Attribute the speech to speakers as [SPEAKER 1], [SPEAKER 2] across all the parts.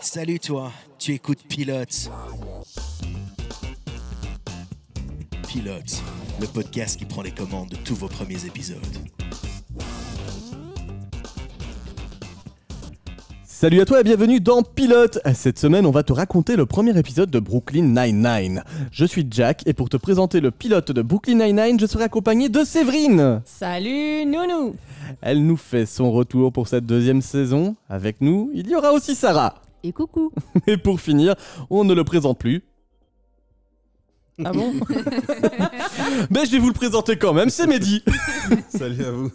[SPEAKER 1] Salut toi, tu écoutes Pilote. Pilote, le podcast qui prend les commandes de tous vos premiers épisodes.
[SPEAKER 2] Salut à toi et bienvenue dans Pilote Cette semaine, on va te raconter le premier épisode de Brooklyn Nine-Nine. Je suis Jack et pour te présenter le pilote de Brooklyn Nine-Nine, je serai accompagné de Séverine
[SPEAKER 3] Salut Nounou
[SPEAKER 2] Elle nous fait son retour pour cette deuxième saison. Avec nous, il y aura aussi Sarah.
[SPEAKER 3] Et coucou
[SPEAKER 2] Et pour finir, on ne le présente plus.
[SPEAKER 3] Ah bon
[SPEAKER 2] Mais je vais vous le présenter quand même, c'est Mehdi
[SPEAKER 4] Salut à vous.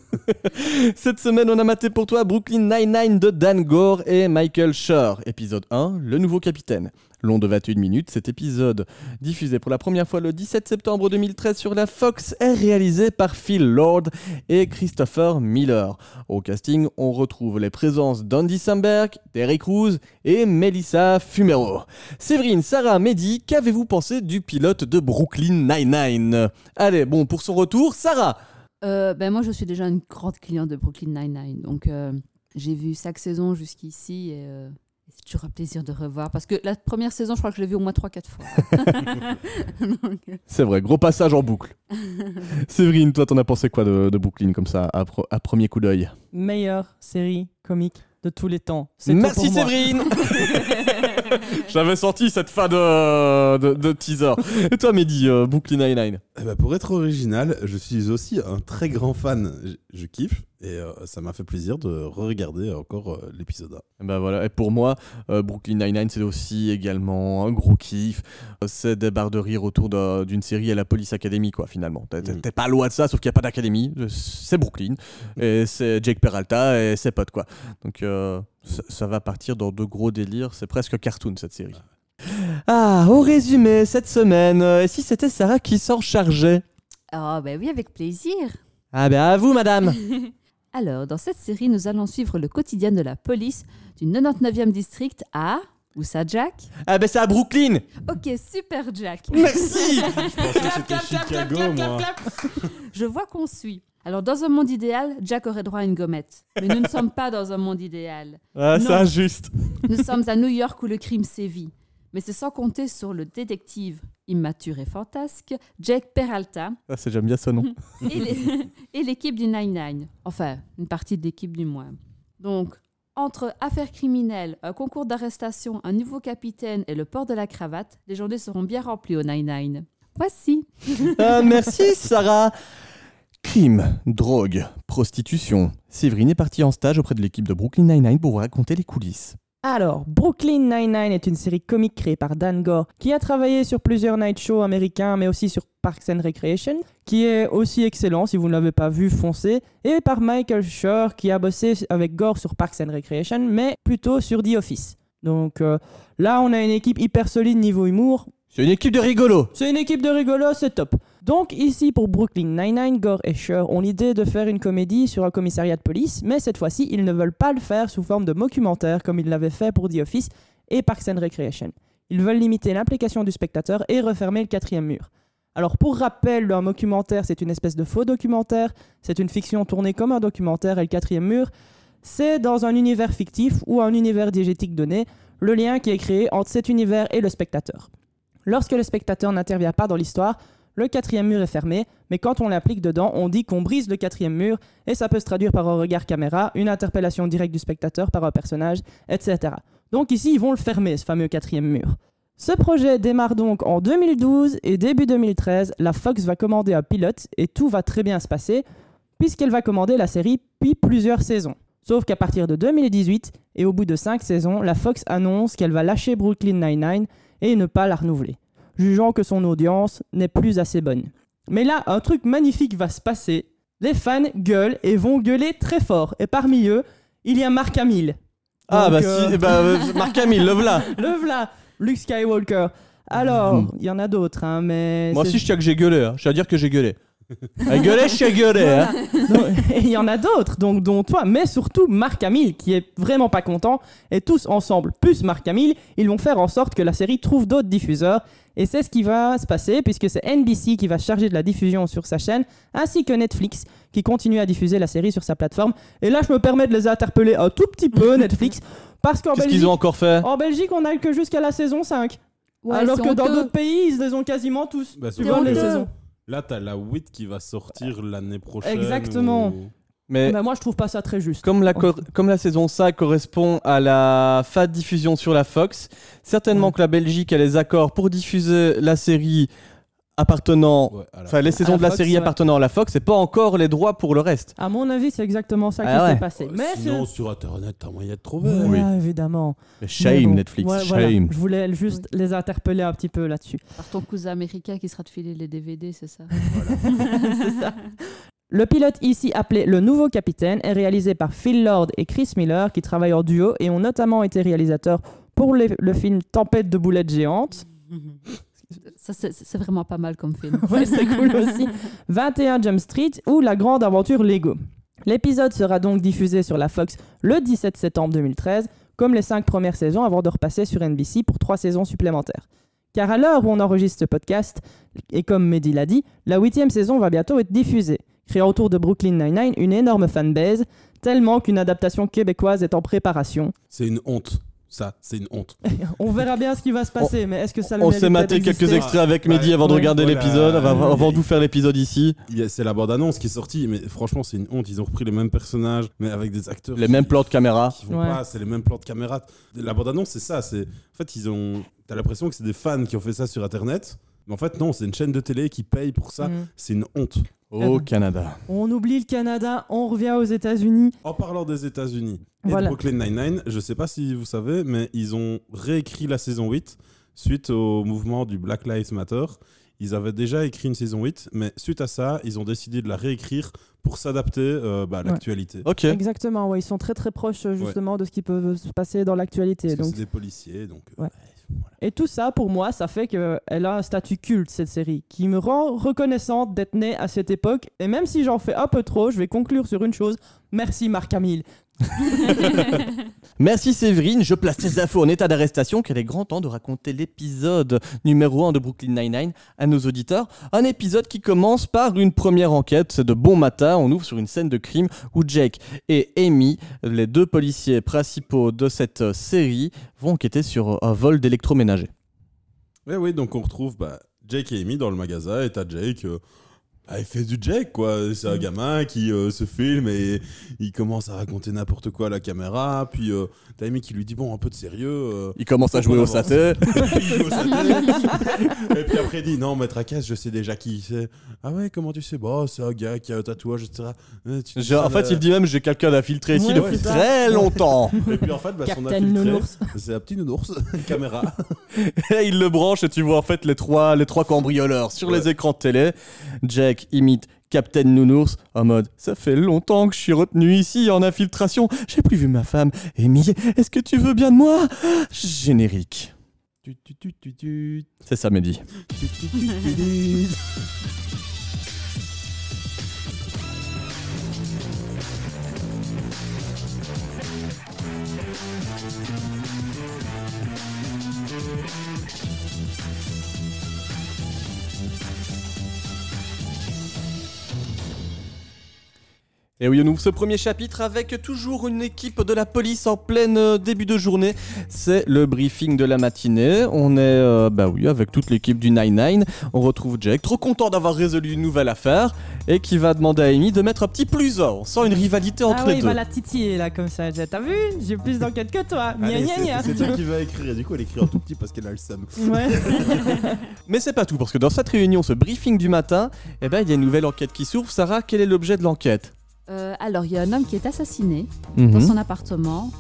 [SPEAKER 2] Cette semaine, on a maté pour toi Brooklyn Nine-Nine de Dan Gore et Michael Schur. Épisode 1, le nouveau capitaine. Long de 21 minutes, cet épisode, diffusé pour la première fois le 17 septembre 2013 sur la Fox, est réalisé par Phil Lord et Christopher Miller. Au casting, on retrouve les présences d'Andy Samberg, Derek Cruz et Melissa Fumero. Séverine, Sarah, Mehdi, qu'avez-vous pensé du pilote de Brooklyn Nine-Nine? Allez, bon, pour son retour, Sarah
[SPEAKER 3] Euh, ben Moi, je suis déjà une grande cliente de Brooklyn Nine-Nine. Donc, euh, j'ai vu chaque saison jusqu'ici et euh, c'est toujours un plaisir de revoir. Parce que la première saison, je crois que je l'ai vue au moins 3-4 fois. Euh,
[SPEAKER 2] C'est vrai, gros passage en boucle. Séverine, toi, t'en as pensé quoi de, de Brooklyn comme ça, à, pro- à premier coup d'œil?
[SPEAKER 5] Meilleure série comique de tous les temps.
[SPEAKER 2] Merci. Séverine J'avais senti cette fin de, de, de teaser. Et toi, Mehdi, euh, Brooklyn Nine-Nine?
[SPEAKER 4] Eh ben, pour être original, je suis aussi un très grand fan. Je, je kiffe et euh, ça m'a fait plaisir de re-regarder encore euh, l'épisode 1.
[SPEAKER 2] Et Ben voilà, et pour moi, euh, Brooklyn Nine-Nine, c'est aussi également un gros kiff. C'est des barres de rire autour d'une série à la Police Academy, quoi, finalement. T'es t'es pas loin de ça, sauf qu'il n'y a pas d'académie. C'est Brooklyn. Et c'est Jake Peralta et ses potes, quoi. Donc, euh, ça, ça va partir dans de gros délires. C'est presque cartoon, cette série. Ah, au résumé, cette semaine, et si c'était Sarah qui s'en chargeait?
[SPEAKER 3] Ah, ben oui, avec plaisir.
[SPEAKER 2] Ah ben à vous, madame
[SPEAKER 3] Alors, dans cette série, nous allons suivre le quotidien de la police du 99e district à... Où ça, Jack?
[SPEAKER 2] Ah ben c'est à Brooklyn
[SPEAKER 3] Ok, super, Jack.
[SPEAKER 2] Merci
[SPEAKER 4] Je pensais que c'était Chicago, moi.
[SPEAKER 3] Je vois qu'on suit. Alors, dans un monde idéal, Jack aurait droit à une gommette. Mais nous ne sommes pas dans un monde idéal.
[SPEAKER 2] Ah, c'est
[SPEAKER 3] Non.
[SPEAKER 2] injuste
[SPEAKER 3] Nous sommes à New York où le crime sévit. Mais c'est sans compter sur le détective immature et fantasque, Jack Peralta,
[SPEAKER 2] Ah, c'est j'aime bien ce nom.
[SPEAKER 3] et l'équipe du Nine-Nine. Enfin, une partie de l'équipe du moins. Donc, entre affaires criminelles, un concours d'arrestation, un nouveau capitaine et le port de la cravate, les journées seront bien remplies au Nine-Nine. Voici.
[SPEAKER 2] Ah, merci, Sarah. Crime, drogue, prostitution. Séverine est partie en stage auprès de l'équipe de Brooklyn Nine-Nine pour raconter les coulisses.
[SPEAKER 5] Alors, Brooklyn Nine-Nine est une série comique créée par Dan Gore, qui a travaillé sur plusieurs night shows américains, mais aussi sur Parks and Recreation, qui est aussi excellent, si vous ne l'avez pas vu, foncez, et par Michael Schur, qui a bossé avec Gore sur Parks and Recreation, mais plutôt sur The Office. Donc euh, là, on a une équipe hyper solide niveau humour,
[SPEAKER 2] C'est une équipe de rigolos.
[SPEAKER 5] C'est une équipe de rigolos, c'est top. Donc ici pour Brooklyn Nine-Nine, Gore et Schur ont l'idée de faire une comédie sur un commissariat de police, mais cette fois-ci ils ne veulent pas le faire sous forme de documentaire comme ils l'avaient fait pour The Office et Parks and Recreation. Ils veulent limiter l'implication du spectateur et refermer le quatrième mur. Alors pour rappel, un documentaire c'est une espèce de faux documentaire, c'est une fiction tournée comme un documentaire et le quatrième mur, c'est dans un univers fictif ou un univers diégétique donné, le lien qui est créé entre cet univers et le spectateur. Lorsque le spectateur n'intervient pas dans l'histoire, le quatrième mur est fermé, mais quand on l'applique dedans, on dit qu'on brise le quatrième mur, et ça peut se traduire par un regard caméra, une interpellation directe du spectateur par un personnage, etc. Donc ici, ils vont le fermer, ce fameux quatrième mur. Ce projet démarre donc en 2012 et début 2013, la Fox va commander un pilote et tout va très bien se passer puisqu'elle va commander la série puis plusieurs saisons. Sauf qu'à partir de 2018 et au bout de 5 saisons, la Fox annonce qu'elle va lâcher Brooklyn Nine-Nine et ne pas la renouveler, jugeant que son audience n'est plus assez bonne. Mais là, un truc magnifique va se passer. Les fans gueulent et vont gueuler très fort. Et parmi eux, il y a Mark Hamill.
[SPEAKER 2] Ah
[SPEAKER 5] Donc,
[SPEAKER 2] bah
[SPEAKER 5] euh,
[SPEAKER 2] si, bah, euh, Marc Camille, le voilà.
[SPEAKER 5] Le v'là, Luke Skywalker. Alors,
[SPEAKER 2] Mm.
[SPEAKER 5] il y en a d'autres, hein, mais...
[SPEAKER 2] Moi aussi je tiens que j'ai gueulé, hein. je tiens à dire que j'ai gueulé. À gueuler, je suis gueulé. Hein.
[SPEAKER 5] Donc, et il y en a d'autres, donc dont toi, mais surtout Marc Hamill, qui est vraiment pas content. Et tous ensemble, plus Marc Hamill, ils vont faire en sorte que la série trouve d'autres diffuseurs. Et c'est ce qui va se passer, puisque c'est NBC qui va se charger de la diffusion sur sa chaîne, ainsi que Netflix, qui continue à diffuser la série sur sa plateforme. Et là, je me permets de les interpeller un tout petit peu, Netflix. Parce qu'en
[SPEAKER 2] Qu'est-ce
[SPEAKER 5] Belgique,
[SPEAKER 2] qu'ils ont encore fait?
[SPEAKER 5] en Belgique, on n'a que jusqu'à la saison 5.
[SPEAKER 3] Ouais,
[SPEAKER 5] alors
[SPEAKER 3] c'est
[SPEAKER 5] que dans
[SPEAKER 3] honteux.
[SPEAKER 5] d'autres pays, ils les ont quasiment tous.
[SPEAKER 4] Bah,
[SPEAKER 5] tu vois les
[SPEAKER 4] que
[SPEAKER 5] saisons.
[SPEAKER 4] Là, t'as la 8 qui va sortir l'année prochaine.
[SPEAKER 5] Exactement.
[SPEAKER 4] ou-
[SPEAKER 2] Mais
[SPEAKER 5] Bah, moi, je trouve pas ça très juste.
[SPEAKER 2] comme la, comme la saison 5 correspond à la fin de diffusion sur la Fox, certainement
[SPEAKER 5] Ouais.
[SPEAKER 2] que la Belgique a les accords pour diffuser la série appartenant,
[SPEAKER 4] Ouais, à la-
[SPEAKER 2] enfin les saisons
[SPEAKER 5] la
[SPEAKER 2] de la
[SPEAKER 5] Fox,
[SPEAKER 2] série
[SPEAKER 5] ouais.
[SPEAKER 2] appartenant à la Fox, et pas encore les droits pour le reste.
[SPEAKER 5] À mon avis, c'est exactement ça qui
[SPEAKER 2] Ah ouais.
[SPEAKER 5] s'est passé. Mais
[SPEAKER 4] Sinon,
[SPEAKER 5] c'est-
[SPEAKER 4] sur Internet, t'as moyen de trouver.
[SPEAKER 5] Voilà, évidemment.
[SPEAKER 2] Mais
[SPEAKER 5] Mais
[SPEAKER 2] shame
[SPEAKER 5] bon.
[SPEAKER 2] Netflix,
[SPEAKER 5] Ouais, voilà.
[SPEAKER 2] shame.
[SPEAKER 5] Je voulais juste les interpeller un petit peu là-dessus.
[SPEAKER 3] Par ton cousin américain qui sera te filer les DVD, c'est ça?
[SPEAKER 5] C'est ça. Le pilote ici appelé Le Nouveau Capitaine est réalisé par Phil Lord et Chris Miller qui travaillent en duo et ont notamment été réalisateurs pour les- le film Tempête de boulettes géantes.
[SPEAKER 3] Ça, c'est c'est vraiment pas mal comme film.
[SPEAKER 5] Ouais, c'est cool aussi. 21 Jump Street ou La Grande Aventure Lego. L'épisode sera donc diffusé sur la Fox le 17 septembre 2013, comme les cinq premières saisons avant de repasser sur NBC pour trois saisons supplémentaires. Car à l'heure où on enregistre ce podcast, et comme Mehdi l'a dit, la huitième saison va bientôt être diffusée, créant autour de Brooklyn Nine-Nine une énorme fanbase, tellement qu'une adaptation québécoise est en préparation.
[SPEAKER 4] C'est une honte. Ça, c'est une honte.
[SPEAKER 5] On verra bien ce qui va se passer, mais est-ce que ça le
[SPEAKER 2] On s'est maté quelques extraits avec
[SPEAKER 4] Ouais,
[SPEAKER 2] Mehdi avant de regarder
[SPEAKER 4] Voilà.
[SPEAKER 2] l'épisode, avant, avant
[SPEAKER 4] Ouais.
[SPEAKER 2] de vous faire l'épisode ici.
[SPEAKER 4] C'est la bande-annonce qui est sortie, mais franchement, c'est une honte. Ils ont repris les mêmes personnages, mais avec des acteurs.
[SPEAKER 2] Les
[SPEAKER 4] qui-
[SPEAKER 2] mêmes plans de caméra.
[SPEAKER 5] Ouais.
[SPEAKER 4] c'est les mêmes plans de caméra. La bande-annonce, c'est ça. C'est en fait, ils ont. T'as l'impression que c'est des fans qui ont fait ça sur Internet, mais en fait, non, c'est une chaîne de télé qui paye pour ça.
[SPEAKER 5] Mm.
[SPEAKER 4] C'est une honte.
[SPEAKER 2] Au Canada.
[SPEAKER 5] On oublie le Canada, on revient aux États-Unis.
[SPEAKER 4] En parlant des États-Unis et
[SPEAKER 5] Voilà.
[SPEAKER 4] de Brooklyn Nine-Nine, je sais pas si vous savez, mais ils ont réécrit la saison 8 suite au mouvement du Black Lives Matter. Ils avaient déjà écrit une saison 8, mais suite à ça, ils ont décidé de la réécrire pour s'adapter euh, bah, à
[SPEAKER 5] Ouais.
[SPEAKER 4] l'actualité.
[SPEAKER 2] Ok.
[SPEAKER 5] Exactement, ouais, ils sont très très proches euh, justement de ce qui peut se passer dans l'actualité. Donc,
[SPEAKER 4] c'est des policiers, donc. euh,
[SPEAKER 5] Ouais.
[SPEAKER 4] voilà.
[SPEAKER 5] et tout ça, pour moi, ça fait qu'elle a un statut culte cette série, qui me rend reconnaissante d'être née à cette époque. Et même si j'en fais un peu trop, je vais conclure sur une chose. Merci Marc Hamill.
[SPEAKER 2] Merci Séverine, je place tes infos en état d'arrestation car il est grand temps de raconter l'épisode numéro 1 de Brooklyn Nine-Nine à nos auditeurs. Un épisode qui commence par une première enquête, c'est de bon matin, on ouvre sur une scène de crime où Jake et Amy, les deux policiers principaux de cette série, vont enquêter sur un vol d'électroménager.
[SPEAKER 4] Ouais, oui, donc on retrouve bah, Jake et Amy dans le magasin et t'as Jake. euh, bah, il fait du Jake, quoi. C'est un
[SPEAKER 5] Mm.
[SPEAKER 4] gamin qui euh, se filme et il commence à raconter n'importe quoi à la caméra. Puis euh, t'as Amy qui lui dit Bon, un peu de sérieux. euh,
[SPEAKER 2] Il commence à jouer au saté.
[SPEAKER 4] il joue au saté. et puis après, il dit Non, maître à caisse, je sais déjà qui c'est. Ah ouais, comment tu sais? Bah, c'est un gars qui a un tatouage, etc. Euh, tu dis
[SPEAKER 2] Genre,
[SPEAKER 4] ça,
[SPEAKER 2] en fait,
[SPEAKER 4] là.
[SPEAKER 2] il dit même j'ai quelqu'un d'infiltré ici
[SPEAKER 5] Ouais,
[SPEAKER 2] depuis
[SPEAKER 5] c'est ça.
[SPEAKER 2] très longtemps.
[SPEAKER 4] Et puis en fait, bah, son
[SPEAKER 5] Captain
[SPEAKER 4] infiltré,
[SPEAKER 5] Nounours.
[SPEAKER 4] c'est un petit nounours, caméra.
[SPEAKER 2] Et il le branche et tu vois en fait les trois, les trois cambrioleurs sur les écrans de télé. Imite Captain Nounours en mode Ça fait longtemps que je suis retenu ici en infiltration. J'ai plus vu ma femme. Amy, est-ce que tu veux bien de moi Générique. C'est ça, Mehdi. Et oui, on ouvre ce premier chapitre avec toujours une équipe de la police en pleine euh, début de journée. C'est le briefing de la matinée. On est, euh, bah oui, avec toute l'équipe du 9-9. On retrouve Jake, trop content d'avoir résolu une nouvelle affaire, et qui va demander à Amy de mettre un petit plus un. On sent une rivalité entre
[SPEAKER 5] ah oui,
[SPEAKER 2] les
[SPEAKER 5] il
[SPEAKER 2] deux.
[SPEAKER 5] va la titiller là comme ça. T'as vu? J'ai plus d'enquête que toi. Gna
[SPEAKER 4] c'est- toi qui va écrire. Et du coup, elle écrit en tout petit parce qu'elle a le seum.
[SPEAKER 5] Ouais.
[SPEAKER 2] Mais c'est pas tout, parce que dans cette réunion, ce briefing du matin, eh ben, il y a une nouvelle enquête qui s'ouvre. Sarah, quel est l'objet de l'enquête?
[SPEAKER 3] Euh, alors, il y a un homme qui est assassiné
[SPEAKER 2] Mhm.
[SPEAKER 3] dans son appartement.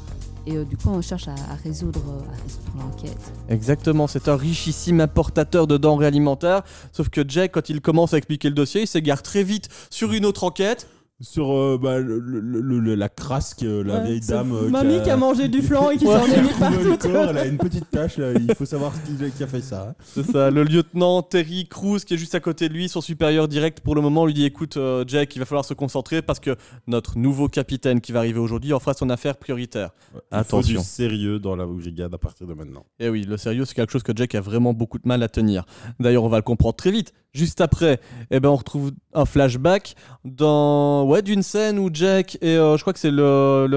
[SPEAKER 3] Et euh, du coup, on cherche à, à résoudre, euh, à résoudre l'enquête.
[SPEAKER 2] Exactement, c'est un richissime importateur de denrées alimentaires. Sauf que Jack, quand il commence à expliquer le dossier, il s'égare très vite sur une autre enquête.
[SPEAKER 4] Sur euh, bah, le- le- le- le- la crasque, euh, la
[SPEAKER 5] Ouais,
[SPEAKER 4] vieille dame. euh,
[SPEAKER 5] Mamie qui a mangé du flan et qui s'en est mis partout.
[SPEAKER 4] corps, elle a une petite tache, là, il faut savoir qui, qui a fait ça.
[SPEAKER 2] C'est ça, le lieutenant Terry Crews qui est juste à côté de lui, son supérieur direct pour le moment, lui dit écoute euh, Jack, il va falloir se concentrer parce que notre nouveau capitaine qui va arriver aujourd'hui en fera son affaire prioritaire.
[SPEAKER 4] Il
[SPEAKER 2] Attention.
[SPEAKER 4] faut du sérieux dans la brigade à partir de maintenant.
[SPEAKER 2] Et oui, le sérieux, c'est quelque chose que Jack a vraiment beaucoup de mal à tenir. D'ailleurs, on va le comprendre très vite. Juste après, eh ben, on retrouve un flashback dans ouais, d'une scène où Jack et euh, je crois que c'est le,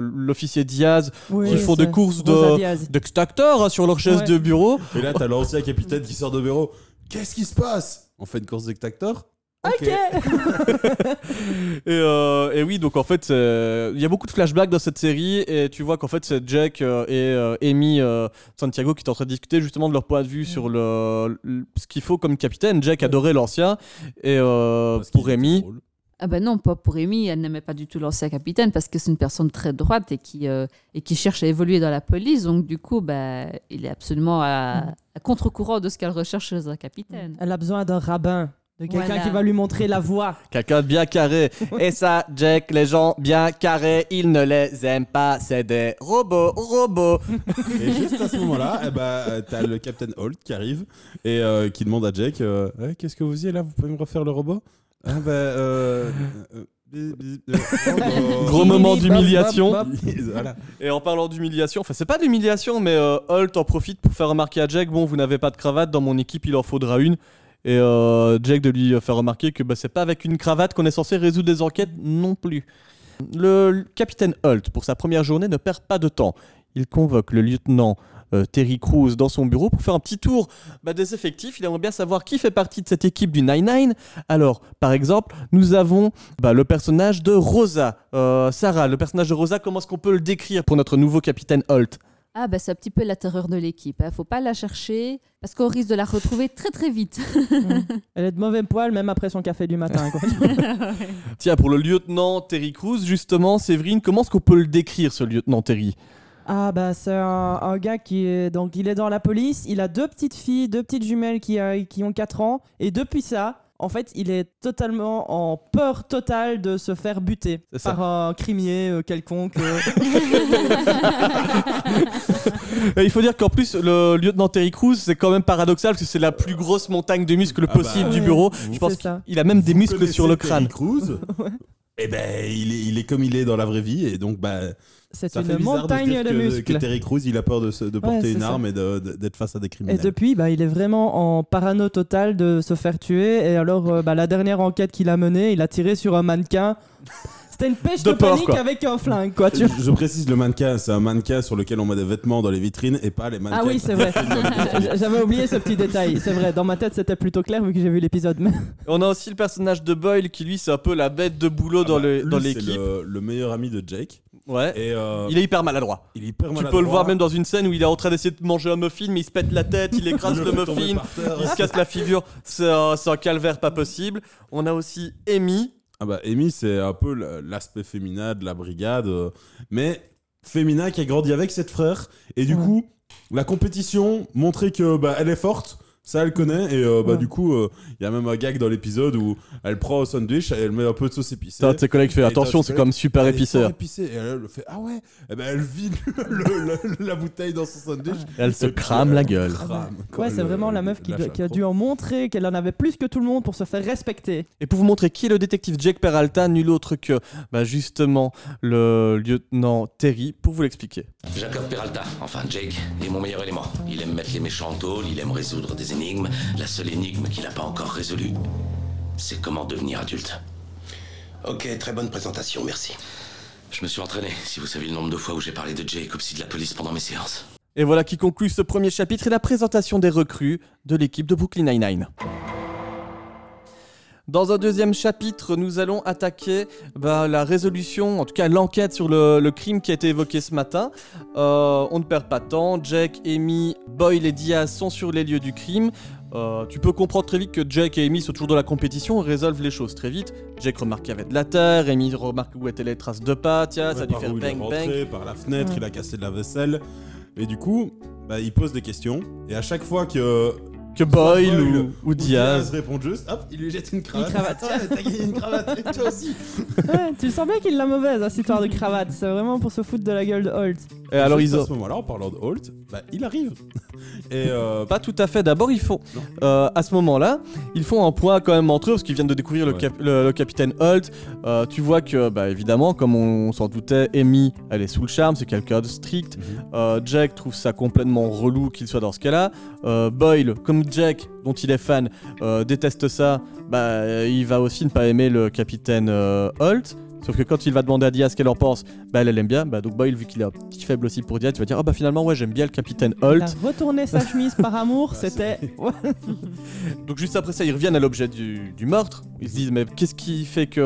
[SPEAKER 2] l'officier Diaz
[SPEAKER 5] Oui,
[SPEAKER 2] Ils font des courses de- d'extracteurs hein, sur leur chaise
[SPEAKER 5] Ouais.
[SPEAKER 2] de bureau.
[SPEAKER 4] Et là, t'as l'ancien capitaine qui sort de bureau. Qu'est-ce qui se passe? On fait une course d'extracteur
[SPEAKER 5] Ok.
[SPEAKER 2] Et, euh, et oui, donc en fait, il y a beaucoup de flashbacks dans cette série et tu vois qu'en fait, c'est Jack euh, et euh, Amy euh, Santiago qui sont en train de discuter justement de leur point de vue sur le, le- ce qu'il faut comme capitaine. Jack adorait l'ancien et euh, pour Amy,
[SPEAKER 4] drôle.
[SPEAKER 3] Ah ben non, pas pour Amy, elle n'aimait pas du tout l'ancien capitaine parce que c'est une personne très droite et qui, euh, et qui cherche à évoluer dans la police. Donc du coup, ben, il est absolument à, à contre-courant de ce qu'elle recherche chez un capitaine.
[SPEAKER 5] Elle a besoin d'un rabbin, de quelqu'un
[SPEAKER 3] Voilà.
[SPEAKER 5] qui va lui montrer la voie.
[SPEAKER 2] quelqu'un bien carré. et ça, Jack, les gens bien carrés, ils ne les aiment pas. C'est des robots, robots.
[SPEAKER 4] Et juste à ce moment-là, eh ben, euh, t'as le Captain Holt qui arrive et euh, qui demande à Jack euh, Eh, Qu'est-ce que vous faisiez là? Vous pouvez me refaire le robot? Ah, ben. Euh, euh, bi- bi- euh, robot.
[SPEAKER 2] Gros moment d'humiliation.
[SPEAKER 4] voilà.
[SPEAKER 2] Et en parlant d'humiliation, enfin c'est pas de l'humiliation, mais euh, Holt en profite pour faire remarquer à Jack, bon vous n'avez pas de cravate, dans mon équipe il en faudra une. Et euh, Jack de lui faire remarquer que bah, c'est pas avec une cravate qu'on est censé résoudre des enquêtes non plus. Le capitaine Holt, pour sa première journée, ne perd pas de temps. Il convoque le lieutenant euh, Terry Crews dans son bureau pour faire un petit tour bah, des effectifs. Il aimerait bien savoir qui fait partie de cette équipe du 9-9. Alors, par exemple, nous avons bah, le personnage de Rosa. Euh, Sarah, le personnage de Rosa, comment est-ce qu'on peut le décrire pour notre nouveau capitaine Holt?
[SPEAKER 3] Ah ben c'est un petit peu la terreur de l'équipe. Hein. Faut pas la chercher parce qu'on risque de la retrouver très très vite.
[SPEAKER 5] Elle est de mauvais poil même après son café du matin. quoi.
[SPEAKER 2] Tiens, pour le lieutenant Terry Crews, justement, Séverine, comment est-ce qu'on peut le décrire, ce lieutenant Terry?
[SPEAKER 5] Ah bah c'est un, un gars qui est donc il est dans la police, il a deux petites filles, deux petites jumelles qui, euh, qui ont 4 ans et depuis ça, en fait, il est totalement en peur totale de se faire buter par un crimier euh, quelconque. euh.
[SPEAKER 2] Et Il faut dire qu'en plus, le lieutenant Terry Crews, c'est quand même paradoxal parce que c'est la plus grosse montagne de muscles
[SPEAKER 4] Ah bah,
[SPEAKER 2] possible du bureau. Je pense
[SPEAKER 5] ça.
[SPEAKER 2] qu'il a même des
[SPEAKER 4] Vous
[SPEAKER 2] muscles sur le
[SPEAKER 4] connaissez Terry
[SPEAKER 2] crâne.
[SPEAKER 4] Crews Eh ben, il est, il est comme il est dans la vraie vie et donc bah,
[SPEAKER 5] C'est une
[SPEAKER 4] de
[SPEAKER 5] montagne
[SPEAKER 4] dire
[SPEAKER 5] de,
[SPEAKER 4] que,
[SPEAKER 5] muscles.
[SPEAKER 4] que Terry Crews il a peur de, se- de porter une
[SPEAKER 5] ça.
[SPEAKER 4] arme et d'être face à des
[SPEAKER 5] Et
[SPEAKER 4] criminels.
[SPEAKER 5] depuis, bah, il est vraiment en parano total de se faire tuer. Et alors, euh, bah, la dernière enquête qu'il a menée, il a tiré sur un mannequin. C'était une pêche
[SPEAKER 2] De
[SPEAKER 5] de,
[SPEAKER 2] peur,
[SPEAKER 5] panique
[SPEAKER 2] quoi.
[SPEAKER 5] avec un flingue, quoi. Tu...
[SPEAKER 4] Je, je précise le mannequin, c'est un mannequin sur lequel on met des vêtements dans les vitrines et pas les mannequins.
[SPEAKER 5] Ah oui, c'est vrai. J'avais oublié ce petit détail. C'est vrai. Dans ma tête, c'était plutôt clair vu que j'ai vu l'épisode. Mais...
[SPEAKER 2] On a aussi le personnage de Boyle qui, lui, c'est un peu la bête de boulot
[SPEAKER 4] Ah
[SPEAKER 2] dans
[SPEAKER 4] bah,
[SPEAKER 2] le- dans
[SPEAKER 4] c'est
[SPEAKER 2] l'équipe.
[SPEAKER 4] Le, le meilleur ami de Jake.
[SPEAKER 2] Ouais.
[SPEAKER 4] Et euh,
[SPEAKER 2] Il est hyper maladroit.
[SPEAKER 4] il est hyper
[SPEAKER 2] Tu
[SPEAKER 4] maladroit.
[SPEAKER 2] peux le voir même dans une scène où il est en train d'essayer de manger un muffin, mais il se pète la tête, il écrase le muffin, il se casse la figure. C'est un, calvaire pas possible. On a aussi Amy.
[SPEAKER 4] Ah bah, Amy, c'est un peu la- l'aspect féminin de la brigade, euh, mais féminin qui a grandi avec cette frère. Et du
[SPEAKER 5] Ouais.
[SPEAKER 4] coup, la compétition montrait que bah, elle est forte. Ça, elle connaît. Et euh, bah,
[SPEAKER 5] Ouais.
[SPEAKER 4] du coup, euh, il y a même un gag dans l'épisode où elle prend un sandwich et elle met un peu de sauce épicée.
[SPEAKER 2] T'as ses collègues qui fait
[SPEAKER 4] Et
[SPEAKER 2] attention, c'est comme super
[SPEAKER 4] Elle est
[SPEAKER 2] épiceur.
[SPEAKER 4] fort épicée. Et elle, elle fait Ah ouais Eh ben, Elle vide le- le- la bouteille dans son sandwich.
[SPEAKER 2] Elle se
[SPEAKER 4] Et puis,
[SPEAKER 2] crame
[SPEAKER 4] elle
[SPEAKER 2] la gueule.
[SPEAKER 4] crame,
[SPEAKER 5] Ouais, c'est vraiment la meuf qui,
[SPEAKER 4] lâche
[SPEAKER 5] doit- qui a dû en montrer qu'elle en avait plus que tout le monde pour se faire respecter.
[SPEAKER 2] Et pour vous montrer qui est le détective Jake Peralta, nul autre que bah, justement le lieutenant Terry, pour vous l'expliquer.
[SPEAKER 6] Jacob Peralta, enfin Jake, est mon meilleur élément. Il aime mettre les méchants en tôle, il aime résoudre des énigmes. La seule énigme qu'il n'a pas encore résolue, c'est comment devenir adulte.
[SPEAKER 7] Ok, très bonne présentation, merci.
[SPEAKER 6] Je me suis entraîné, si vous savez le nombre de fois où j'ai parlé de Jake au psy de la police pendant mes séances.
[SPEAKER 2] Et voilà qui conclut ce premier chapitre et la présentation des recrues de l'équipe de Brooklyn Nine-Nine. Dans un deuxième chapitre, nous allons attaquer bah, la résolution, en tout cas l'enquête sur le, le crime qui a été évoqué ce matin. Euh, on ne perd pas de temps. Jack, Amy, Boyle et Diaz sont sur les lieux du crime. Euh, tu peux comprendre très vite que Jack et Amy sont toujours dans la compétition et résolvent les choses très vite. Jack remarque qu'il y avait de la terre, Amy remarque où étaient les traces de pas, tiens, ça a dû faire
[SPEAKER 4] où il est
[SPEAKER 2] bang
[SPEAKER 4] rentré,
[SPEAKER 2] bang.
[SPEAKER 4] Par la fenêtre,
[SPEAKER 5] Ouais.
[SPEAKER 4] il a cassé de la vaisselle. Et du coup, bah, il pose des questions. Et à chaque fois que
[SPEAKER 2] Que Boyle,
[SPEAKER 4] Boyle
[SPEAKER 2] ou, ou Diaz.
[SPEAKER 4] répond juste, hop, il lui jette une cravate.
[SPEAKER 5] cravate.
[SPEAKER 4] Ouais, T'as gagné une cravate, et toi aussi.
[SPEAKER 5] Ouais, tu sens bien qu'il l'a mauvaise, hein, cette histoire de cravate. C'est vraiment pour se foutre de la gueule de Holt.
[SPEAKER 2] Et alors ils
[SPEAKER 4] à
[SPEAKER 2] ont...
[SPEAKER 4] ce moment-là, en parlant de Holt, bah, il arrive. Et euh,
[SPEAKER 2] Pas tout à fait. D'abord, ils font, euh, à ce moment-là, ils font un point quand même entre eux parce qu'ils viennent de découvrir le,
[SPEAKER 4] Ouais.
[SPEAKER 2] cap- le- le capitaine Holt. Euh, tu vois que, bah, évidemment, comme on, s'en doutait, Amy, elle est sous le charme, c'est quelqu'un de strict.
[SPEAKER 4] Mhm.
[SPEAKER 2] Euh, Jack trouve ça complètement relou qu'il soit dans ce cas-là. Euh, Boyle, comme Jack, dont il est fan, euh, déteste ça, bah, il va aussi ne pas aimer le capitaine euh, Holt. Sauf que quand il va demander à Dia ce qu'elle en pense, bah elle, elle aime bien. Bah, donc Boyle, vu qu'il a un petit faible aussi pour Dia, tu vas dire Ah bah finalement, ouais, j'aime bien le capitaine
[SPEAKER 5] Il a
[SPEAKER 2] Holt.
[SPEAKER 5] retourné sa chemise par amour, c'était. Ouais.
[SPEAKER 2] Donc juste après ça, ils reviennent à l'objet du, du meurtre. Ils se disent mais qu'est-ce qui fait qu'il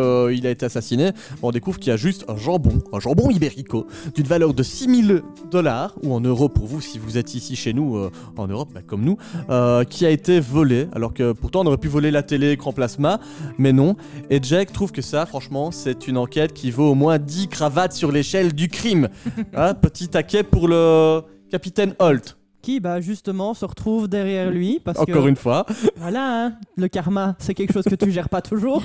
[SPEAKER 2] a été assassiné? On découvre qu'il y a juste un jambon, un jambon ibérico, d'une valeur de 6000 dollars, ou en euros pour vous si vous êtes ici chez nous, euh, en Europe, bah, comme nous, euh, qui a été volé. Alors que pourtant on aurait pu voler la télé, écran plasma, mais non. Et Jack trouve que ça, franchement, c'est une enquête qui vaut au moins 10 cravates sur l'échelle du crime. Hein, petit taquet pour le capitaine Holt,
[SPEAKER 5] Qui, bah, justement, se retrouve derrière lui. Parce
[SPEAKER 2] encore
[SPEAKER 5] que,
[SPEAKER 2] une fois.
[SPEAKER 5] Voilà, hein, le karma, c'est quelque chose que tu gères pas toujours.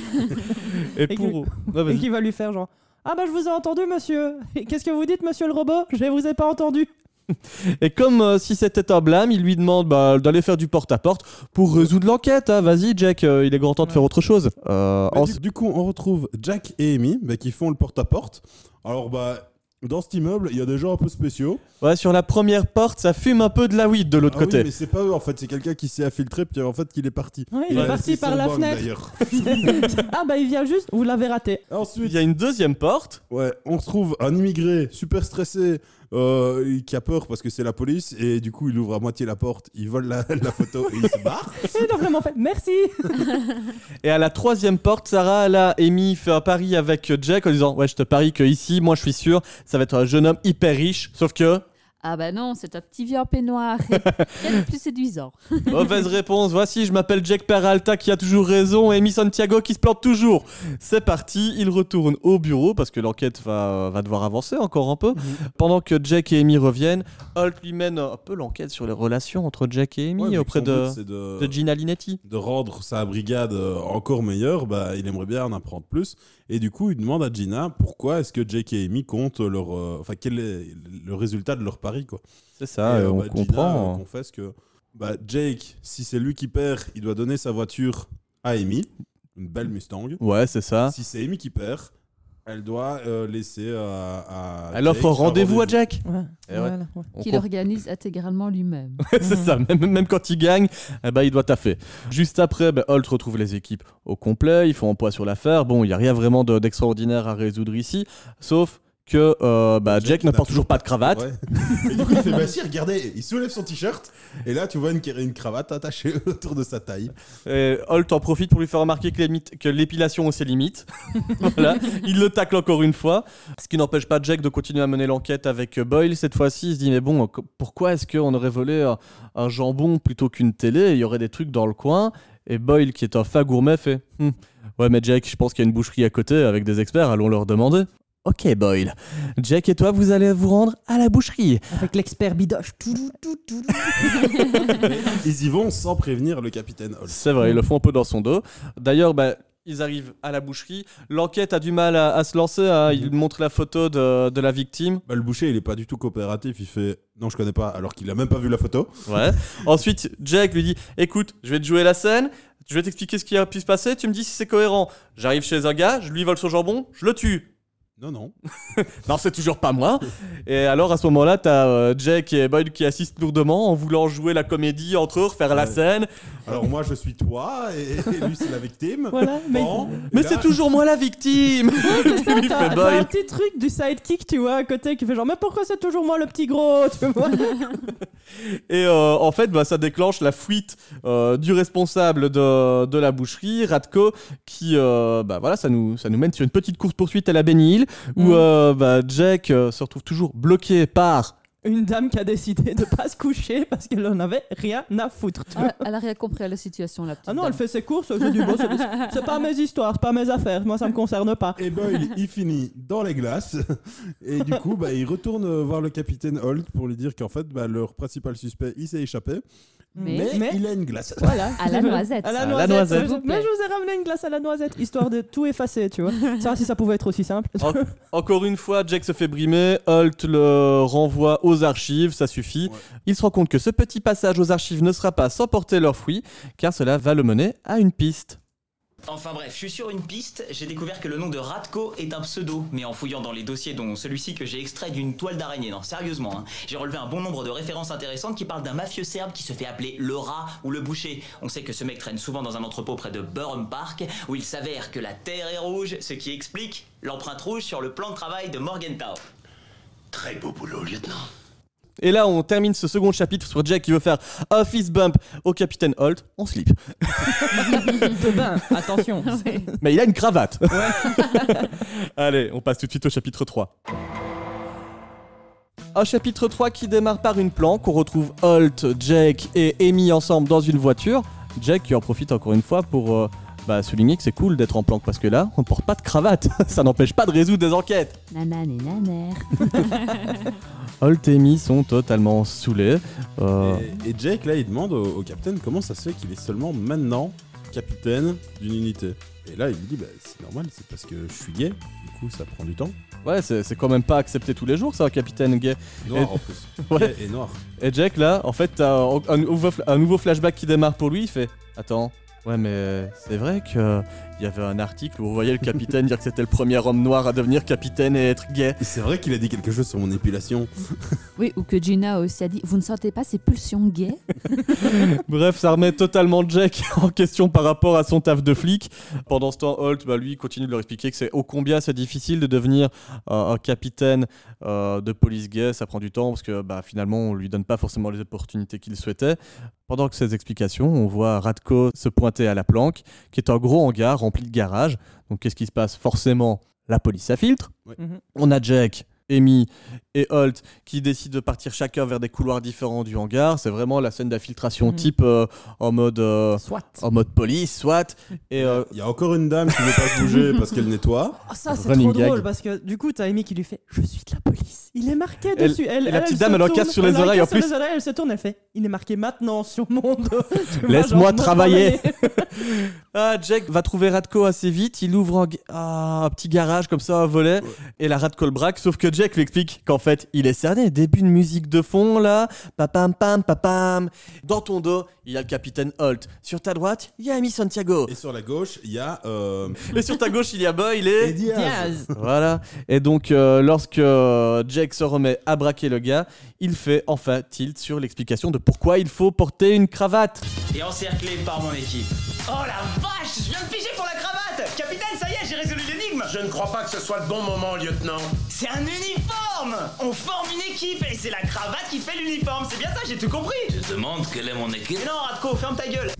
[SPEAKER 2] Et
[SPEAKER 5] Et
[SPEAKER 2] pour... Ouais,
[SPEAKER 5] et
[SPEAKER 2] vas-y.
[SPEAKER 5] qui va lui faire genre Ah, bah, je vous ai entendu, monsieur. Et Qu'est-ce que vous dites, monsieur le robot? Je vous ai pas entendu.
[SPEAKER 2] Et comme euh, si c'était un blâme, il lui demande bah, d'aller faire du porte-à-porte pour résoudre l'enquête. hein. Vas-y, Jack, euh, il est grand temps de faire autre chose. Euh, en-
[SPEAKER 4] du, du coup, on retrouve Jack et Amy bah, qui font le porte-à-porte. Alors, bah, dans cet immeuble, il y a des gens un peu spéciaux.
[SPEAKER 2] Ouais, sur la première porte, ça fume un peu de la weed de l'autre
[SPEAKER 4] Ah oui,
[SPEAKER 2] côté.
[SPEAKER 4] mais c'est pas eux, en fait, c'est quelqu'un qui s'est infiltré, puis en fait, qu'il est parti.
[SPEAKER 5] Ouais, il est parti par
[SPEAKER 4] son
[SPEAKER 5] la fenêtre.
[SPEAKER 4] d'ailleurs.
[SPEAKER 5] ah, bah, il vient juste, vous l'avez raté.
[SPEAKER 2] Il
[SPEAKER 4] Ensuite,
[SPEAKER 2] y a une deuxième porte.
[SPEAKER 4] ouais, on retrouve un immigré super stressé euh, qui a peur parce que c'est la police, et du coup, il ouvre à moitié la porte, il vole la, la photo et il se barre.
[SPEAKER 5] A vraiment fait Merci.
[SPEAKER 2] Et à la troisième porte, Sarah, là, Amy fait un pari avec Jack en disant Ouais, je te parie que ici, moi, je suis sûr, ça va être un jeune homme hyper riche. Sauf que,
[SPEAKER 3] Ah bah non, c'est un petit vieux en peignoir. De plus séduisant.
[SPEAKER 2] mauvaise réponse. Voici, je m'appelle Jack Peralta qui a toujours raison et Amy Santiago qui se plante toujours. C'est parti, il retourne au bureau parce que l'enquête va, va devoir avancer encore un peu. Pendant que Jack et Amy reviennent, Holt lui mène un peu l'enquête sur les relations entre Jack et Amy
[SPEAKER 4] Ouais,
[SPEAKER 2] auprès de,
[SPEAKER 4] but, de,
[SPEAKER 2] de Gina Linetti.
[SPEAKER 4] de rendre sa brigade euh, encore meilleure, bah, il aimerait bien en apprendre plus. Et du coup, il demande à Gina pourquoi est-ce que Jake et Amy comptent leur. euh, Enfin, quel est le résultat de leur quoi.
[SPEAKER 2] C'est ça,
[SPEAKER 4] Et,
[SPEAKER 2] et
[SPEAKER 4] euh,
[SPEAKER 2] on
[SPEAKER 4] bah, Gina,
[SPEAKER 2] comprend.
[SPEAKER 4] euh, confesse que bah, Jake, si c'est lui qui perd, il doit donner sa voiture à Amy, une belle Mustang.
[SPEAKER 2] Ouais, c'est ça.
[SPEAKER 4] Si c'est Amy qui perd, elle doit euh, laisser à. à
[SPEAKER 2] Elle offre
[SPEAKER 4] un
[SPEAKER 2] rendez-vous à Jack.
[SPEAKER 5] Ouais,
[SPEAKER 2] Eh ouais.
[SPEAKER 5] voilà, ouais.
[SPEAKER 3] Qu'il organise intégralement lui-même.
[SPEAKER 2] c'est ça, même, même quand il gagne, eh ben, il doit taffer. Juste après, ben, Holt retrouve les équipes au complet, ils font un poids sur l'affaire. Bon, il n'y a rien vraiment de- d'extraordinaire à résoudre ici, sauf que euh, bah, Jack ne
[SPEAKER 4] n'a
[SPEAKER 2] porte toujours pas de cravate.
[SPEAKER 4] Ouais. Et du coup, il fait Bah si, regardez, il soulève son t-shirt, et là, tu vois une, une cravate attachée autour de sa taille.
[SPEAKER 2] Et Holt en profite pour lui faire remarquer que l'épilation ont ses limites. voilà. Il le tacle encore une fois. Ce qui n'empêche pas Jack de continuer à mener l'enquête avec euh, Boyle. Cette fois-ci, il se dit Mais bon, pourquoi est-ce qu'on aurait volé un, un jambon plutôt qu'une télé? Il y aurait des trucs dans le coin. Et Boyle, qui est un fin gourmet, fait Hum, Ouais, mais Jack, je pense qu'il y a une boucherie à côté avec des experts, allons leur demander. Ok, Boyle. Jack et toi, vous allez vous rendre à la boucherie.
[SPEAKER 5] Avec l'expert bidoche.
[SPEAKER 4] Ils y vont sans prévenir le capitaine Holt.
[SPEAKER 2] C'est vrai, ils le font un peu dans son dos. D'ailleurs, bah, ils arrivent à la boucherie. L'enquête a du mal à, à se lancer. hein. Il montre la photo de, de la victime.
[SPEAKER 4] Bah, le boucher, il est pas du tout coopératif. Il fait non, je connais pas, alors qu'il a même pas vu la photo.
[SPEAKER 2] Ouais. Ensuite, Jack lui dit Écoute, je vais te jouer la scène. Je vais t'expliquer ce qui a pu se passer. Tu me dis si c'est cohérent. J'arrive chez un gars, je lui vole son jambon, je le tue.
[SPEAKER 4] Non, non.
[SPEAKER 2] Non, c'est toujours pas moi. Et alors, à ce moment-là, t'as euh, Jack et Boyd qui assistent lourdement en voulant jouer la comédie entre eux, refaire la
[SPEAKER 4] Ouais.
[SPEAKER 2] scène.
[SPEAKER 4] Alors moi, je suis toi, et, et lui, c'est la victime.
[SPEAKER 5] Voilà, mais.
[SPEAKER 4] Bon,
[SPEAKER 2] Mais
[SPEAKER 4] et là-
[SPEAKER 2] c'est toujours moi la victime
[SPEAKER 5] C'est ça,
[SPEAKER 2] Lui
[SPEAKER 5] t'as
[SPEAKER 2] fait
[SPEAKER 5] t'as un petit truc du sidekick, tu vois, à côté qui fait genre, mais pourquoi c'est toujours moi le petit gros, tu vois?
[SPEAKER 2] Et euh, en fait, bah, ça déclenche la fuite euh, du responsable de, de la boucherie, Radko, qui, euh, bah, voilà, ça nous, ça nous mène sur une petite course-poursuite à la Hill, où
[SPEAKER 5] Mm.
[SPEAKER 2] euh, bah, Jack euh, se retrouve toujours bloqué par...
[SPEAKER 5] Une dame qui a décidé de pas se coucher parce qu'elle en avait rien à foutre. tu vois.
[SPEAKER 3] Ah, elle a rien compris à la situation, la petite
[SPEAKER 5] Ah non,
[SPEAKER 3] dame.
[SPEAKER 5] elle fait ses courses, j'ai dit, bon, c'est c'est pas mes histoires, c'est pas mes affaires, moi ça me concerne pas.
[SPEAKER 4] Et Boyle, il finit dans les glaces. Et du coup, bah, il retourne voir le capitaine Holt pour lui dire qu'en fait, bah, leur principal suspect, il s'est échappé.
[SPEAKER 3] Mais-
[SPEAKER 4] Mais, il a une glace.
[SPEAKER 5] Voilà.
[SPEAKER 3] À la noisette.
[SPEAKER 5] À la
[SPEAKER 2] À la
[SPEAKER 5] noisette.
[SPEAKER 2] noisette.
[SPEAKER 5] Je- Mais je vous ai ramené une glace à la noisette, histoire de tout effacer, tu vois. Ça, si ça pouvait être aussi simple.
[SPEAKER 2] En- encore une fois, Jack se fait brimer, Holt le renvoie aux archives, ça suffit.
[SPEAKER 4] Ouais.
[SPEAKER 2] Il se rend compte que ce petit passage aux archives ne sera pas sans porter leurs fruits, car cela va le mener à une piste.
[SPEAKER 8] Enfin bref, je suis sur une piste, j'ai découvert que le nom de Ratko est un pseudo, mais en fouillant dans les dossiers dont celui-ci que j'ai extrait d'une toile d'araignée, non sérieusement, hein, j'ai relevé un bon nombre de références intéressantes qui parlent d'un mafieux serbe qui se fait appeler le rat ou le boucher. On sait que ce mec traîne souvent dans un entrepôt près de Burham Park, où il s'avère que la terre est rouge, ce qui explique l'empreinte rouge sur le plan de travail de Morgenthau.
[SPEAKER 7] Très beau boulot, lieutenant.
[SPEAKER 2] Et là, on termine ce second chapitre sur Jack qui veut faire un fist bump au capitaine Holt en slip.
[SPEAKER 5] De bain, attention.
[SPEAKER 2] Mais il a une cravate. Allez, on passe tout de suite au chapitre 3. Un chapitre 3 qui démarre par une planque. On retrouve Holt, Jake et Amy ensemble dans une voiture. Jake qui en profite encore une fois pour euh, bah, souligner que c'est cool d'être en planque parce que là, on porte pas de cravate. Ça n'empêche pas de résoudre des enquêtes.
[SPEAKER 3] Nanan et naner.
[SPEAKER 2] Holt et Amy sont totalement saoulés. Euh,
[SPEAKER 4] Et, et Jake, là, il demande au, au capitaine comment ça se fait qu'il est seulement maintenant capitaine d'une unité. Et là, il lui dit, bah, c'est normal, c'est parce que je suis gay. Du coup, ça prend du temps.
[SPEAKER 2] Ouais, c'est c'est quand même pas accepté tous les jours, ça, un capitaine gay.
[SPEAKER 4] Noir
[SPEAKER 2] Et-
[SPEAKER 4] en plus.
[SPEAKER 2] Ouais.
[SPEAKER 4] Gay et noir.
[SPEAKER 2] Et Jack, là, en fait, t'as un, un nouveau, un nouveau flashback qui démarre pour lui. Il fait Attends, ouais, mais c'est vrai que il y avait un article où vous voyez le capitaine dire que c'était le premier homme noir à devenir capitaine et être gay.
[SPEAKER 4] C'est vrai qu'il a dit quelque chose sur mon épilation.
[SPEAKER 3] Oui, ou que Gina aussi a dit Vous ne sentez pas ces pulsions gays?
[SPEAKER 2] Bref, ça remet totalement Jack en question par rapport à son taf de flic. Pendant ce temps, Holt, bah, lui, continue de leur expliquer que c'est ô combien c'est difficile de devenir euh, un capitaine euh, de police gay. Ça prend du temps parce que bah, finalement, on lui donne pas forcément les opportunités qu'il souhaitait. Pendant que ces explications, on voit Radko se pointer à la planque, qui est un gros hangar rempli de garages. Donc, qu'est-ce qui se passe? Forcément, la police s'infiltre.
[SPEAKER 5] Mhm.
[SPEAKER 2] On a Jack, Amy et Holt qui décident de partir chacun vers des couloirs différents du hangar. C'est vraiment la scène d'infiltration
[SPEAKER 5] Mhm.
[SPEAKER 2] type euh, en mode euh, en mode police, soit. Et euh,
[SPEAKER 4] Il y a encore une dame qui ne veut pas bouger parce qu'elle nettoie.
[SPEAKER 5] Oh, ça, c'est trop
[SPEAKER 2] gag.
[SPEAKER 5] drôle parce que du coup, t'as Amy qui lui fait Je suis de la police. Il est marqué
[SPEAKER 2] Elle-
[SPEAKER 5] dessus. Elle,
[SPEAKER 2] et la petite
[SPEAKER 5] se
[SPEAKER 2] dame, elle en
[SPEAKER 5] tourne,
[SPEAKER 2] casse sur les
[SPEAKER 5] en
[SPEAKER 2] oreilles, en
[SPEAKER 5] sur
[SPEAKER 2] plus.
[SPEAKER 5] les oreilles, elle se tourne, elle fait Il est marqué maintenant sur mon dos.
[SPEAKER 2] Laisse-moi travailler. ah, Jack va trouver Radko assez vite. Il ouvre un, ah, un petit garage comme ça, un volet, et la Radko le braque. Sauf que Jack lui explique qu'en fait, il est cerné. Début de musique de fond là, papam pam papam. Dans ton dos, il y a le capitaine Holt. Sur ta droite, il y a Amy Santiago.
[SPEAKER 4] Et sur la gauche, il y a. euh,
[SPEAKER 2] Et sur ta gauche, il y a Boyle et.
[SPEAKER 4] et Diaz.
[SPEAKER 5] Diaz.
[SPEAKER 2] Voilà. Et donc, euh, lorsque euh, Jake se remet à braquer le gars, il fait enfin tilt sur l'explication de pourquoi il faut porter une cravate.
[SPEAKER 8] Et encerclé par mon équipe. Oh la vache, je viens de piger pour la cravate Capitaine, ça y est, j'ai résolu
[SPEAKER 7] Je ne crois pas que ce soit le bon moment, lieutenant.
[SPEAKER 8] C'est un uniforme On forme une équipe et c'est la cravate qui fait l'uniforme. C'est bien ça, j'ai tout compris.
[SPEAKER 6] Je demande quelle est mon équipe.
[SPEAKER 8] Mais non, Radko, ferme ta gueule.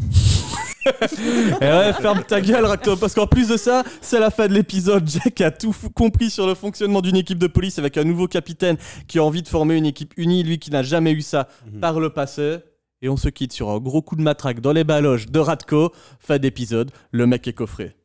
[SPEAKER 2] Et ouais, ferme ta gueule, Racto, parce qu'en plus de ça, c'est la fin de l'épisode. Jack a tout compris sur le fonctionnement d'une équipe de police avec un nouveau capitaine qui a envie de former une équipe unie, lui qui n'a jamais eu ça par le passé. Et on se quitte sur un gros coup de matraque dans les baloches de Radko. Fin d'épisode, le mec est coffré.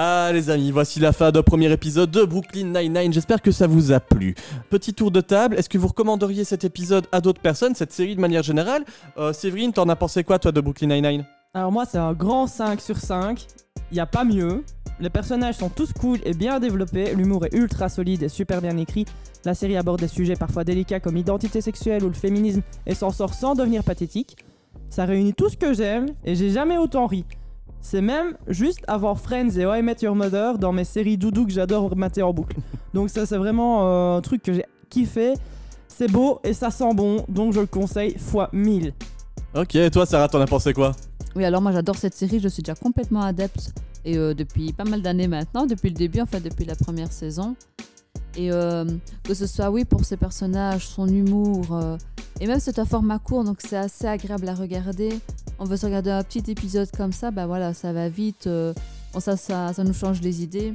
[SPEAKER 2] Ah les amis, voici la fin d'un premier épisode de Brooklyn Nine-Nine, j'espère que ça vous a plu. Petit tour de table, est-ce que vous recommanderiez cet épisode à d'autres personnes, cette série de manière générale? Euh, Séverine, t'en as pensé quoi toi de Brooklyn Nine-Nine?
[SPEAKER 5] Alors, moi, c'est un grand 5 sur 5. Il n'y a pas mieux. Les personnages sont tous cool et bien développés. L'humour est ultra solide et super bien écrit. La série aborde des sujets parfois délicats comme l'identité sexuelle ou le féminisme et s'en sort sans devenir pathétique. Ça réunit tout ce que j'aime et j'ai jamais autant ri. C'est même juste avant Friends et I Met Your Mother dans mes séries doudou que j'adore mater en boucle. Donc ça c'est vraiment euh, un truc que j'ai kiffé. C'est beau et ça sent bon, donc je le conseille fois 1000.
[SPEAKER 2] Ok, et toi Sarah, t'en as pensé quoi?
[SPEAKER 3] Oui, alors moi j'adore cette série, je suis déjà complètement adepte et euh, depuis pas mal d'années maintenant, depuis le début en fait, depuis la première saison. Et euh, que ce soit oui pour ses personnages, son humour euh, et même c'est un format court donc c'est assez agréable à regarder. On veut se regarder un petit épisode comme ça, bah voilà, ça va vite, euh, bon, ça, ça, ça nous change les idées.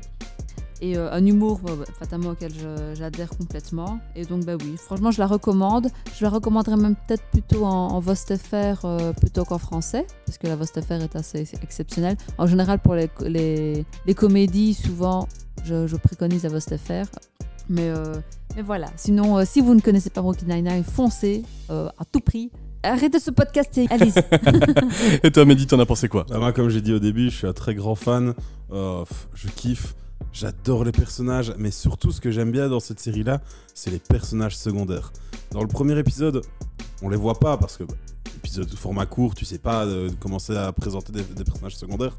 [SPEAKER 3] Et un humour, euh, bah, fatalement, auquel j'adhère complètement. Et donc, bah oui, franchement, je la recommande. Je la recommanderais même peut-être plutôt en, en VostFR plutôt qu'en français, parce que la VostFR est assez exceptionnelle. En général, pour les comédies, souvent, je, je préconise la VostFR. Mais, euh, mais voilà, sinon, euh, si vous ne connaissez pas Brooklyn Nine-Nine, foncez euh, à tout prix. Arrêtez ce podcast et allez-y.
[SPEAKER 2] Et toi Mehdi, t'en as pensé quoi?
[SPEAKER 4] Bah, moi, comme j'ai dit au début, je suis un très grand fan. Euh, je kiffe. J'adore les personnages, mais surtout ce que j'aime bien dans cette série-là, c'est les personnages secondaires. Dans le premier épisode, on les voit pas parce que bah, épisode épisode format court, tu sais pas euh, commencer à présenter des, personnages secondaires,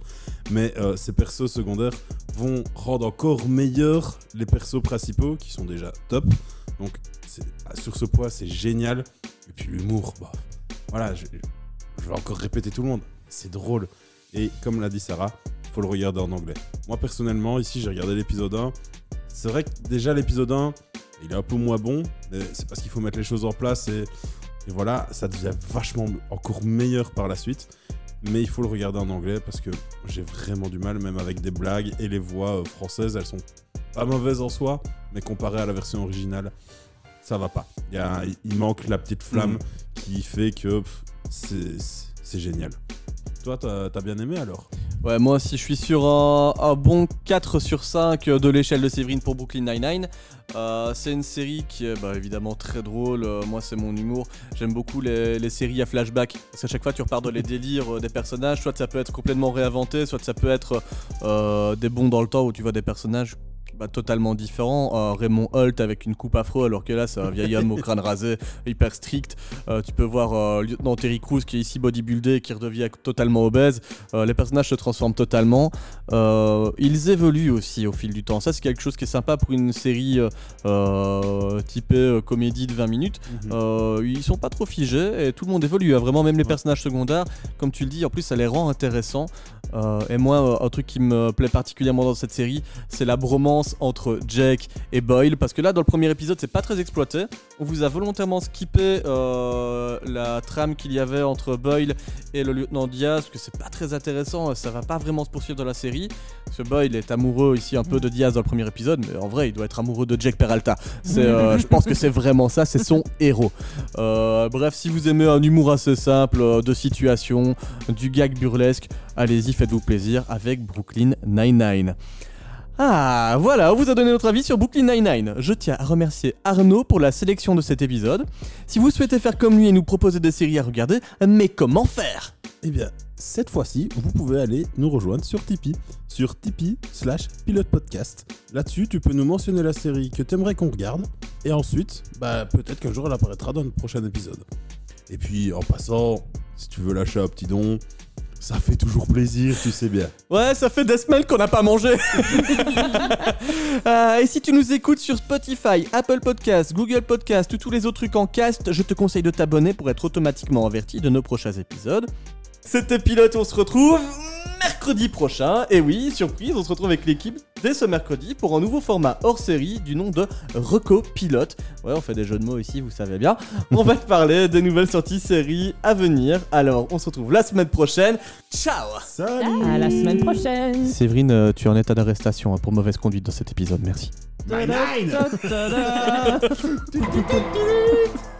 [SPEAKER 4] mais euh, ces persos secondaires vont rendre encore meilleurs les persos principaux qui sont déjà top. Donc c'est- sur ce point, c'est génial. Et puis l'humour, bah, voilà, je, je vais encore répéter tout le monde, c'est drôle. Et comme l'a dit Sarah, faut le regarder en anglais. Moi personnellement, ici j'ai regardé l'épisode 1. C'est vrai que déjà l'épisode 1, il est un peu moins bon, mais c'est parce qu'il faut mettre les choses en place et, et voilà, ça devient vachement encore meilleur par la suite. Mais il faut le regarder en anglais parce que j'ai vraiment du mal, même avec des blagues et les voix euh, françaises, elles sont pas mauvaises en soi, mais comparé à la version originale, ça va pas. Il, y a- il manque la petite flamme qui fait que c'est génial. Toi, t'as as bien aimé alors
[SPEAKER 2] Ouais, moi aussi, je suis sur un, bon 4 sur 5 de l'échelle de Séverine pour Brooklyn Nine-Nine. Euh, c'est une série qui est bah, évidemment très drôle. Euh, moi, c'est mon humour. J'aime beaucoup les, les séries à flashback. Parce qu'à chaque fois, tu repars dans les délires euh, des personnages. Soit ça peut être complètement réinventé, soit ça peut être euh, des bons dans le temps où tu vois des personnages bah, totalement différents. Euh, Raymond Holt avec une coupe afro, alors que là, c'est un vieil homme au crâne rasé, hyper strict. Euh, tu peux voir euh, lieutenant Terry Crews qui est ici bodybuildé, qui redevient totalement obèse. Les personnages se transforment totalement. Ils évoluent aussi au fil du temps. Ça, c'est quelque chose qui est sympa pour une série typée comédie de 20 minutes. Euh, ils sont pas trop figés et tout le monde évolue. hein. Vraiment, même les personnages secondaires, comme tu le dis, en plus, ça les rend intéressants. Et moi, un truc qui me plaît particulièrement dans cette série, c'est la bromance entre Jake et Boyle. Parce que là, dans le premier épisode, c'est pas très exploité. On vous a volontairement skippé euh, la trame qu'il y avait entre Boyle et le lieutenant Diaz, parce que c'est pas très intéressant, ça va pas vraiment se poursuivre dans la série. Ce Boyle est amoureux ici un peu de Diaz dans le premier épisode, mais en vrai, il doit être amoureux de Jack Peralta. Euh, je pense que c'est vraiment ça, c'est son héros. Euh, bref, si vous aimez un humour assez simple, de situation, du gag burlesque, allez-y, faites-vous plaisir avec Brooklyn Nine-Nine. Ah, voilà, on vous a donné notre avis sur Brooklyn Nine-Nine. Je tiens à remercier Arnaud pour la sélection de cet épisode. Si vous souhaitez faire comme lui et nous proposer des séries à regarder, mais comment faire?
[SPEAKER 4] Eh bien, cette fois-ci, vous pouvez aller nous rejoindre sur Tipeee, sur Tipeee slash pilote podcast. Là-dessus, tu peux nous mentionner la série que t'aimerais qu'on regarde, et ensuite, bah, peut-être qu'un jour elle apparaîtra dans notre prochain épisode. Et puis, en passant, si tu veux lâcher un petit don, ça fait toujours plaisir, tu sais bien.
[SPEAKER 2] Ouais, ça fait des semaines qu'on n'a pas mangé. Euh, et si tu nous écoutes sur Spotify, Apple Podcasts, Google Podcasts ou tous les autres trucs en cast, je te conseille de t'abonner pour être automatiquement averti de nos prochains épisodes. C'était Pilote, on se retrouve mercredi prochain. Et oui, surprise, on se retrouve avec l'équipe dès ce mercredi pour un nouveau format hors série du nom de Reco Pilote. Ouais, on fait des jeux de mots ici, vous savez bien. On va te parler des nouvelles sorties séries à venir. Alors, on se retrouve la semaine prochaine. Ciao
[SPEAKER 4] Salut
[SPEAKER 5] À la semaine prochaine.
[SPEAKER 2] Séverine, euh, tu es en état d'arrestation hein, pour mauvaise conduite dans cet épisode, merci.
[SPEAKER 4] Nine Nine
[SPEAKER 5] Ta-da.